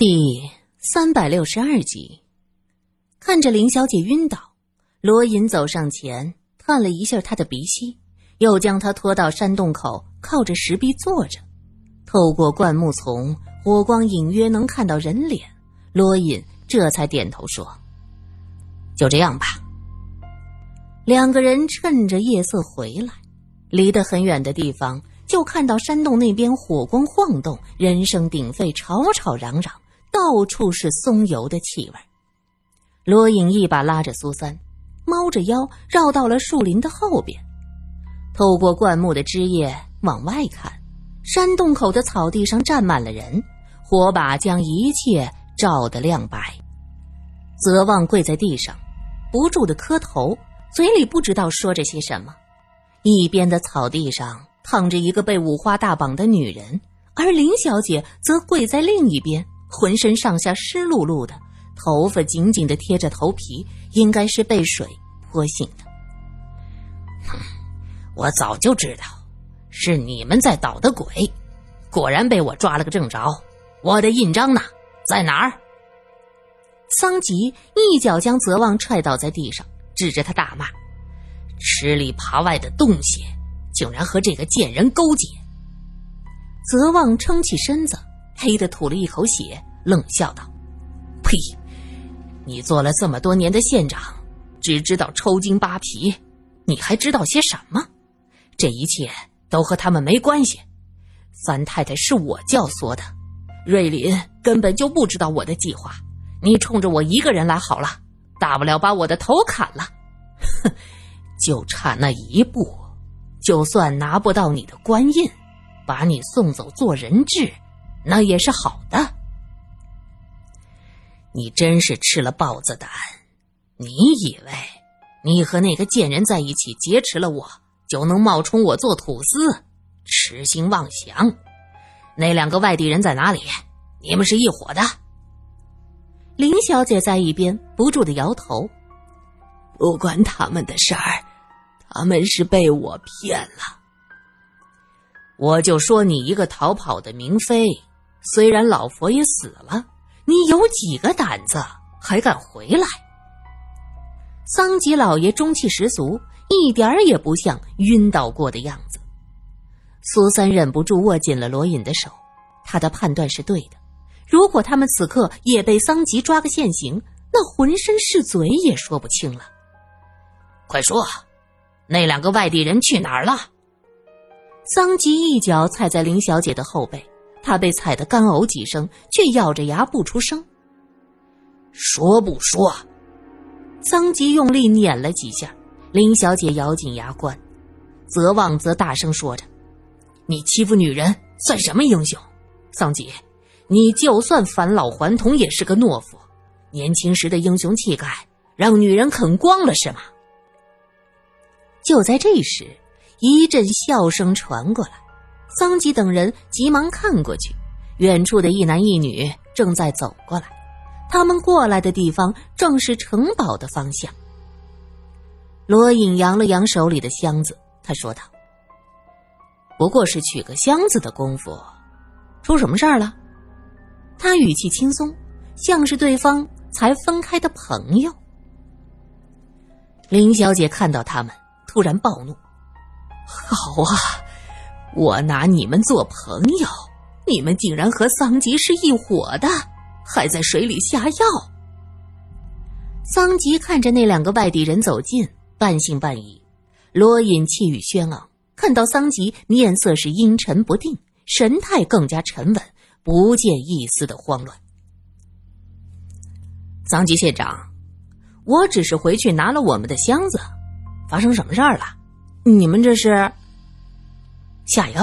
第三百六十二集，看着林小姐晕倒，罗隐走上前，探了一下她的鼻息，又将她拖到山洞口，靠着石壁坐着。透过灌木丛，火光隐约能看到人脸。罗隐这才点头说：“就这样吧。”两个人趁着夜色回来，离得很远的地方，就看到山洞那边火光晃动，人声鼎沸，吵吵嚷嚷。到处是松油的气味。罗隐一把拉着苏三，猫着腰绕到了树林的后边，透过灌木的枝叶往外看，山洞口的草地上站满了人，火把将一切照得亮白。泽望跪在地上，不住的磕头，嘴里不知道说着些什么。一边的草地上躺着一个被五花大绑的女人，而林小姐则跪在另一边。浑身上下湿漉漉的，头发紧紧的贴着头皮，应该是被水泼醒的。我早就知道，是你们在捣的鬼，果然被我抓了个正着。我的印章呢？在哪儿？桑吉一脚将泽旺踹倒在地上，指着他大骂：“吃里扒外的东西，竟然和这个贱人勾结！”泽旺撑起身子。黑的吐了一口血，冷笑道：“呸！你做了这么多年的县长，只知道抽筋扒皮，你还知道些什么？这一切都和他们没关系。三太太是我教唆的，瑞林根本就不知道我的计划。你冲着我一个人来好了，大不了把我的头砍了。哼，就差那一步，就算拿不到你的官印，把你送走做人质。”那也是好的。你真是吃了豹子胆！你以为你和那个贱人在一起劫持了我，就能冒充我做土司？痴心妄想！那两个外地人在哪里？你们是一伙的。林小姐在一边不住的摇头，不关他们的事儿，他们是被我骗了。我就说你一个逃跑的明妃。虽然老佛爷死了，你有几个胆子还敢回来？桑吉老爷中气十足，一点儿也不像晕倒过的样子。苏三忍不住握紧了罗隐的手，他的判断是对的。如果他们此刻也被桑吉抓个现行，那浑身是嘴也说不清了。快说，那两个外地人去哪儿了？桑吉一脚踩在林小姐的后背。他被踩得干呕几声，却咬着牙不出声。说不说？桑吉用力碾了几下，林小姐咬紧牙关。泽旺则大声说着：“你欺负女人算什么英雄？桑吉，你就算返老还童也是个懦夫。年轻时的英雄气概，让女人啃光了是吗？”就在这时，一阵笑声传过来。桑吉等人急忙看过去，远处的一男一女正在走过来。他们过来的地方正是城堡的方向。罗隐扬了扬手里的箱子，他说道：“不过是取个箱子的功夫，出什么事儿了？”他语气轻松，像是对方才分开的朋友。林小姐看到他们，突然暴怒：“好啊！”我拿你们做朋友，你们竟然和桑吉是一伙的，还在水里下药。桑吉看着那两个外地人走近，半信半疑。罗隐气宇轩昂，看到桑吉面色是阴沉不定，神态更加沉稳，不见一丝的慌乱。桑吉县长，我只是回去拿了我们的箱子，发生什么事儿了？你们这是？下药。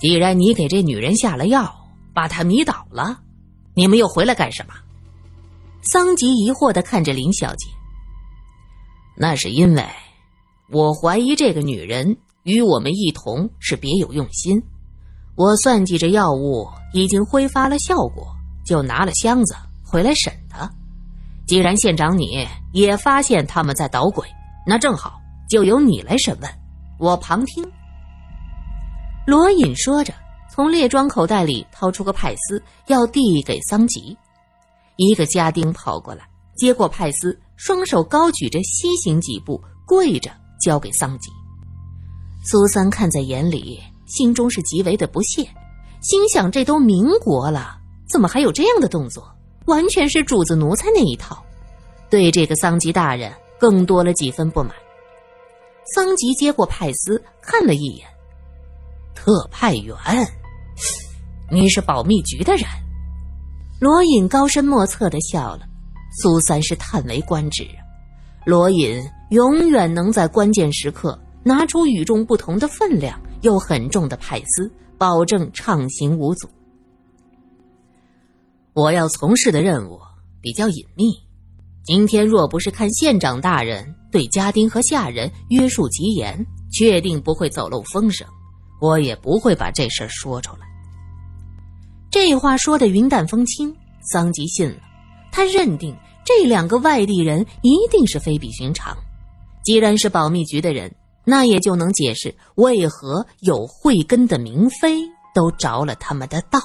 既然你给这女人下了药，把她迷倒了，你们又回来干什么？桑吉疑惑的看着林小姐。那是因为，我怀疑这个女人与我们一同是别有用心。我算计着药物已经挥发了效果，就拿了箱子回来审她。既然县长你也发现他们在捣鬼，那正好就由你来审问，我旁听。罗隐说着，从列装口袋里掏出个派丝，要递给桑吉。一个家丁跑过来，接过派丝，双手高举着，西行几步，跪着交给桑吉。苏三看在眼里，心中是极为的不屑，心想：这都民国了，怎么还有这样的动作？完全是主子奴才那一套。对这个桑吉大人更多了几分不满。桑吉接过派丝，看了一眼，特派员，你是保密局的人。罗隐高深莫测的笑了，苏三是叹为观止啊！罗隐永远能在关键时刻拿出与众不同的分量又很重的派司，保证畅行无阻。我要从事的任务比较隐秘，今天若不是看县长大人对家丁和下人约束极严，确定不会走漏风声，我也不会把这事儿说出来。这话说的云淡风轻，桑吉信了。他认定这两个外地人一定是非比寻常。既然是保密局的人，那也就能解释为何有慧根的明妃都着了他们的道。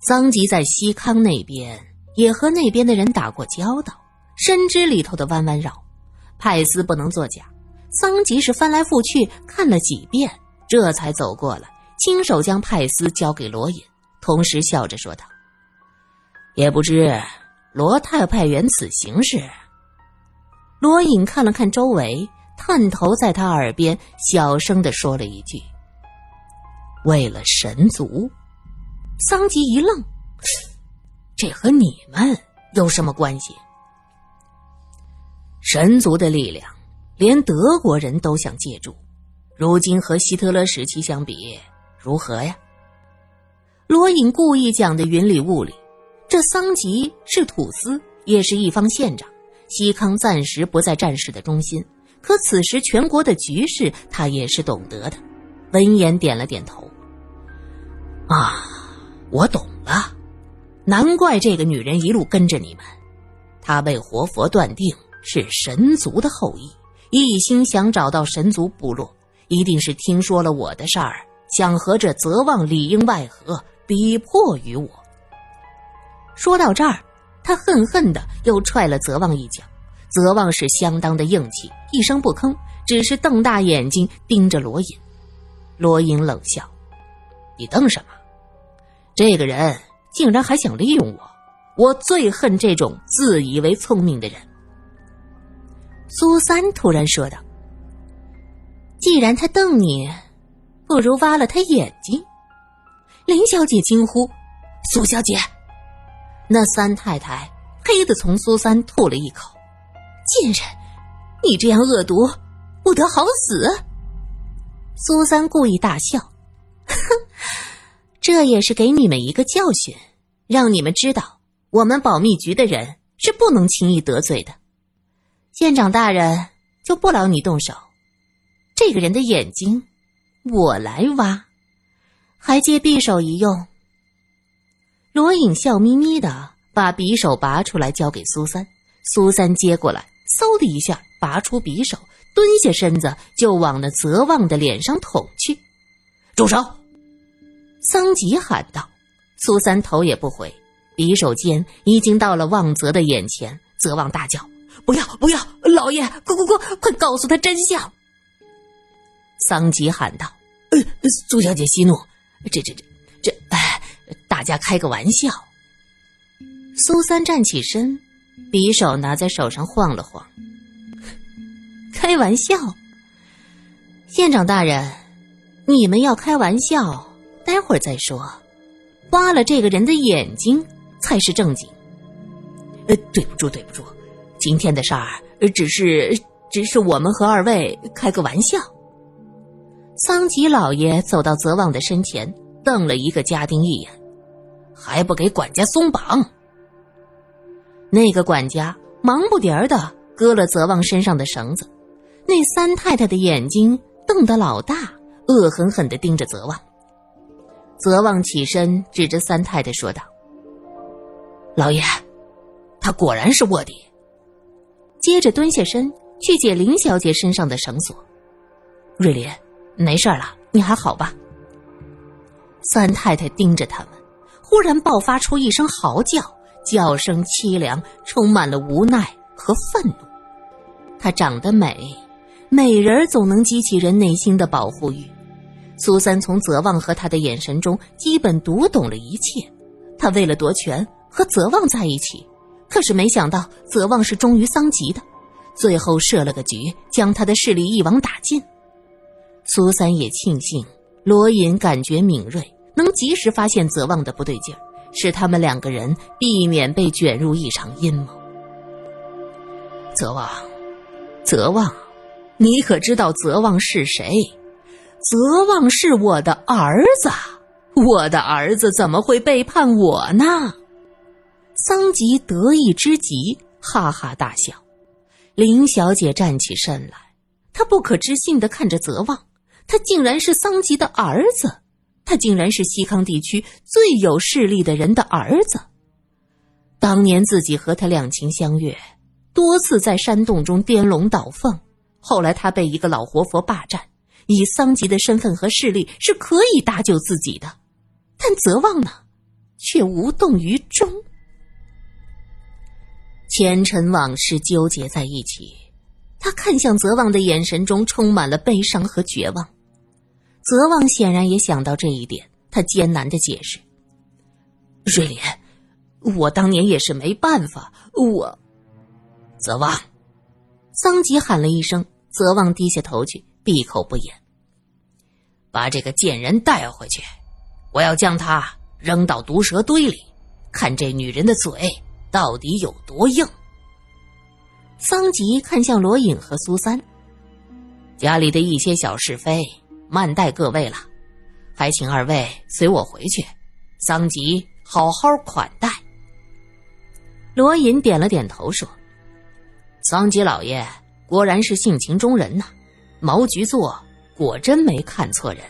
桑吉在西康那边也和那边的人打过交道，深知里头的弯弯绕。派司不能作假，桑吉是翻来覆去看了几遍，这才走过来。亲手将派丝交给罗隐，同时笑着说道：“也不知罗太派员此行是。”罗隐看了看周围，探头在他耳边小声的说了一句：“为了神族。”桑吉一愣：“这和你们有什么关系？”神族的力量，连德国人都想借助，如今和希特勒时期相比。如何呀？罗隐故意讲的云里雾里。这桑吉是土司，也是一方县长。西康暂时不在战事的中心，可此时全国的局势他也是懂得的。闻言点了点头。啊，我懂了，难怪这个女人一路跟着你们。她被活佛断定是神族的后裔，一心想找到神族部落，一定是听说了我的事儿。想和这泽旺里应外合，逼迫于我。说到这儿，他恨恨的又踹了泽旺一脚。泽旺是相当的硬气，一声不吭，只是瞪大眼睛盯着罗隐。罗隐冷笑：“你瞪什么？这个人竟然还想利用我！我最恨这种自以为聪明的人。”苏三突然说道：“既然他瞪你。”不如挖了他眼睛！林小姐惊呼：“苏小姐！”那三太太呸的从苏三吐了一口：“贱人，你这样恶毒，不得好死！”苏三故意大笑：“哼，这也是给你们一个教训，让你们知道我们保密局的人是不能轻易得罪的。县长大人就不劳你动手，这个人的眼睛。”我来挖，还借匕首一用。罗隐笑眯眯的把匕首拔出来交给苏三，苏三接过来，嗖的一下拔出匕首，蹲下身子就往那泽旺的脸上捅去。住手！桑吉喊道。苏三头也不回，匕首尖已经到了旺泽的眼前。泽旺大叫：“不要不要！老爷，快快快快告诉他真相！”桑吉喊道：“呃，苏小姐息怒，这这这这，哎，大家开个玩笑。”苏三站起身，匕首拿在手上晃了晃。开玩笑，县长大人，你们要开玩笑，待会儿再说。挖了这个人的眼睛才是正经。呃，对不住，对不住，今天的事儿只是只是我们和二位开个玩笑。桑吉老爷走到泽旺的身前，瞪了一个家丁一眼，还不给管家松绑。那个管家忙不迭儿的割了泽旺身上的绳子。那三太太的眼睛瞪得老大，恶狠狠的盯着泽旺。泽旺起身指着三太太说道：“老爷，他果然是卧底。”接着蹲下身去解林小姐身上的绳索。瑞林。没事了，你还好吧？三太太盯着他们，忽然爆发出一声嚎叫，叫声凄凉，充满了无奈和愤怒。她长得美，美人总能激起人内心的保护欲。苏三从泽旺和他的眼神中基本读懂了一切。他为了夺权和泽旺在一起，可是没想到泽旺是忠于桑吉的，最后设了个局，将他的势力一网打尽。苏三也庆幸罗隐感觉敏锐，能及时发现泽旺的不对劲儿，使他们两个人避免被卷入一场阴谋。泽旺，泽旺，你可知道泽旺是谁？泽旺是我的儿子，我的儿子怎么会背叛我呢？桑吉得意之极，哈哈大笑。林小姐站起身来，她不可置信的看着泽旺，他竟然是桑吉的儿子，他竟然是西康地区最有势力的人的儿子。当年自己和他两情相悦，多次在山洞中颠龙倒凤，后来他被一个老活佛霸占。以桑吉的身份和势力是可以搭救自己的，但泽旺呢，却无动于衷。前尘往事纠结在一起，他看向泽旺的眼神中充满了悲伤和绝望。泽旺显然也想到这一点，他艰难的解释：“瑞莲，我当年也是没办法，我……”泽旺，桑吉喊了一声，泽旺低下头去。闭口不言。把这个贱人带回去，我要将他扔到毒蛇堆里，看这女人的嘴到底有多硬。桑吉看向罗隐和苏三，家里的一些小是非，慢待各位了，还请二位随我回去，桑吉好好款待。罗隐点了点头说：“桑吉老爷果然是性情中人呐。”毛局座果真没看错人，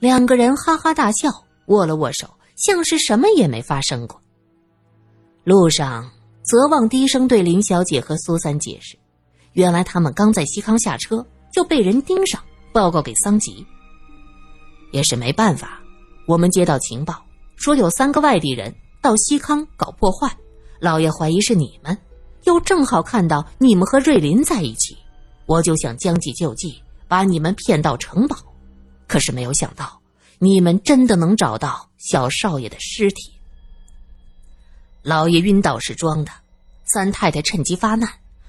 两个人哈哈大笑，握了握手，像是什么也没发生过。路上，泽旺低声对林小姐和苏三解释：“原来他们刚在西康下车，就被人盯上，报告给桑吉。也是没办法，我们接到情报，说有三个外地人到西康搞破坏，老爷怀疑是你们，又正好看到你们和瑞林在一起。”我就想将计就计，把你们骗到城堡，可是没有想到，你们真的能找到小少爷的尸体。老爷晕倒是装的，三太太趁机发难，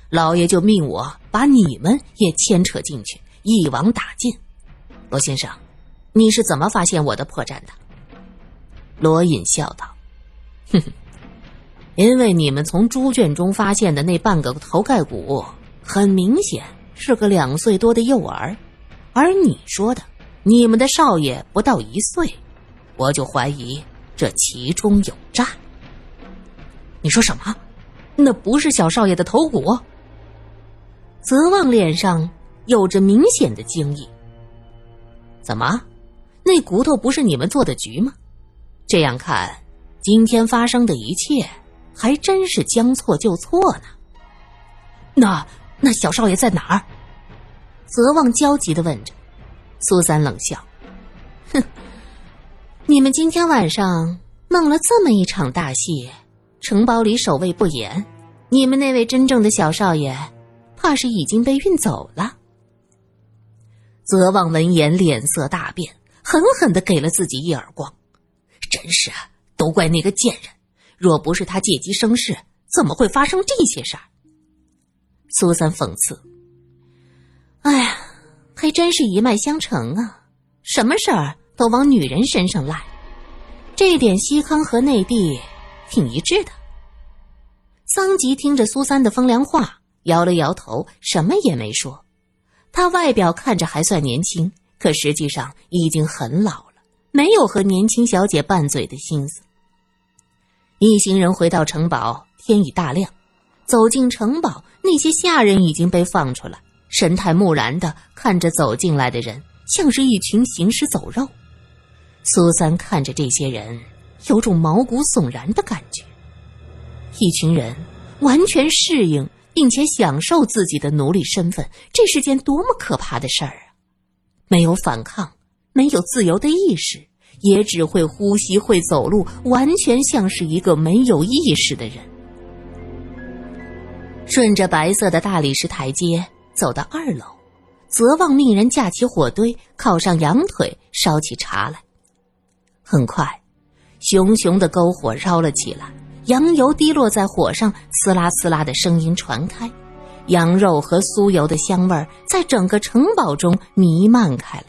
老爷就命我把你们也牵扯进去，一网打尽。罗先生，你是怎么发现我的破绽的？罗隐笑道：“哼哼，因为你们从猪圈中发现的那半个头盖骨，很明显。”是个两岁多的幼儿，而你说的你们的少爷不到一岁，我就怀疑这其中有诈。你说什么？那不是小少爷的头骨？泽旺脸上有着明显的惊异。怎么，那骨头不是你们做的局吗？这样看，今天发生的一切还真是将错就错呢。那。那小少爷在哪儿？泽旺焦急的问着。苏三冷笑：“哼，你们今天晚上弄了这么一场大戏，城堡里守卫不严，你们那位真正的小少爷，怕是已经被运走了。”泽旺闻言脸色大变，狠狠的给了自己一耳光：“真是，都怪那个贱人！若不是他借机生事，怎么会发生这些事儿？”苏三讽刺：“哎呀，还真是一脉相承啊！什么事儿都往女人身上赖，这点西康和内地挺一致的。”桑吉听着苏三的风凉话，摇了摇头，什么也没说。他外表看着还算年轻，可实际上已经很老了，没有和年轻小姐拌嘴的心思。一行人回到城堡，天已大亮。走进城堡，那些下人已经被放出来，神态木然的看着走进来的人，像是一群行尸走肉。苏三看着这些人，有种毛骨悚然的感觉。一群人完全适应并且享受自己的奴隶身份，这是件多么可怕的事儿啊！没有反抗，没有自由的意识，也只会呼吸、会走路，完全像是一个没有意识的人。顺着白色的大理石台阶走到二楼，泽旺命人架起火堆，烤上羊腿，烧起茶来。很快，熊熊的篝火烧了起来，羊油滴落在火上，呲啦呲啦的声音传开，羊肉和酥油的香味儿在整个城堡中弥漫开来。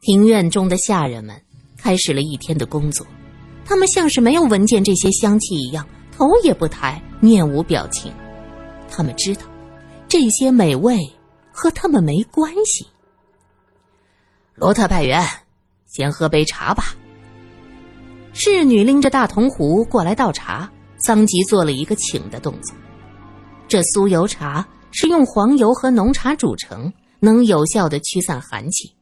庭院中的下人们开始了一天的工作，他们像是没有闻见这些香气一样，头也不抬，面无表情。他们知道，这些美味和他们没关系。罗特派员，先喝杯茶吧。侍女拎着大铜壶过来倒茶，桑吉做了一个请的动作。这酥油茶是用黄油和浓茶煮成，能有效的驱散寒气。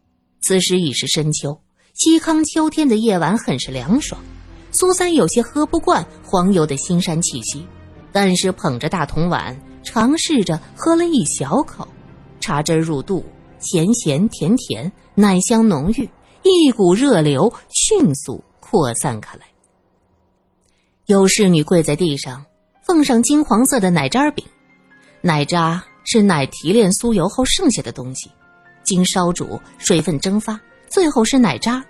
此时已是深秋，西康秋天的夜晚很是凉爽。苏三有些喝不惯黄油的腥膻气息，但是捧着大铜碗，尝试着喝了一小口，茶汁入肚，咸咸甜甜，奶香浓郁，一股热流迅速扩散开来。有侍女跪在地上，奉上金黄色的奶渣饼，奶渣是奶提炼酥油后剩下的东西。经烧煮，水分蒸发，最后是奶渣。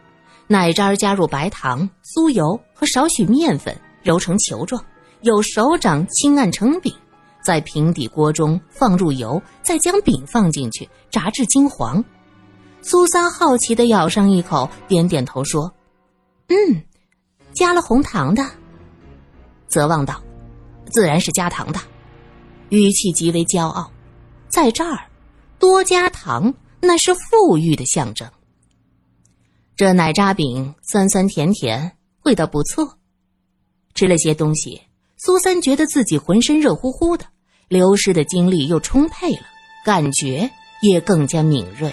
奶渣加入白糖、酥油和少许面粉，揉成球状，有手掌轻按成饼。在平底锅中放入油，再将饼放进去，炸至金黄。苏三好奇的咬上一口，点点头说：“嗯，加了红糖的。”泽望道：“自然是加糖的。”语气极为骄傲。在这儿，多加糖。那是富裕的象征。这奶渣饼酸酸甜甜，味道不错。吃了些东西，苏三觉得自己浑身热乎乎的，流失的精力又充沛了，感觉也更加敏锐。